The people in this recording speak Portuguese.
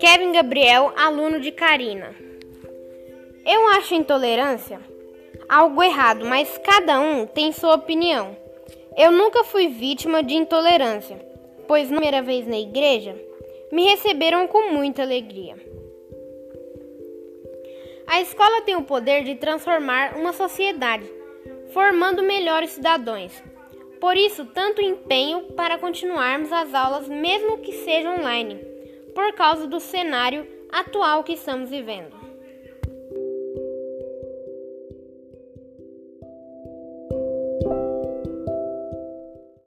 Kevin Gabriel, aluno de Karina. Eu acho intolerância algo errado, mas cada um tem sua opinião. Eu nunca fui vítima de intolerância, pois na primeira vez na igreja me receberam com muita alegria. A escola tem o poder de transformar uma sociedade, formando melhores cidadãos. Por isso, tanto empenho para continuarmos as aulas, mesmo que seja online por causa do cenário atual que estamos vivendo.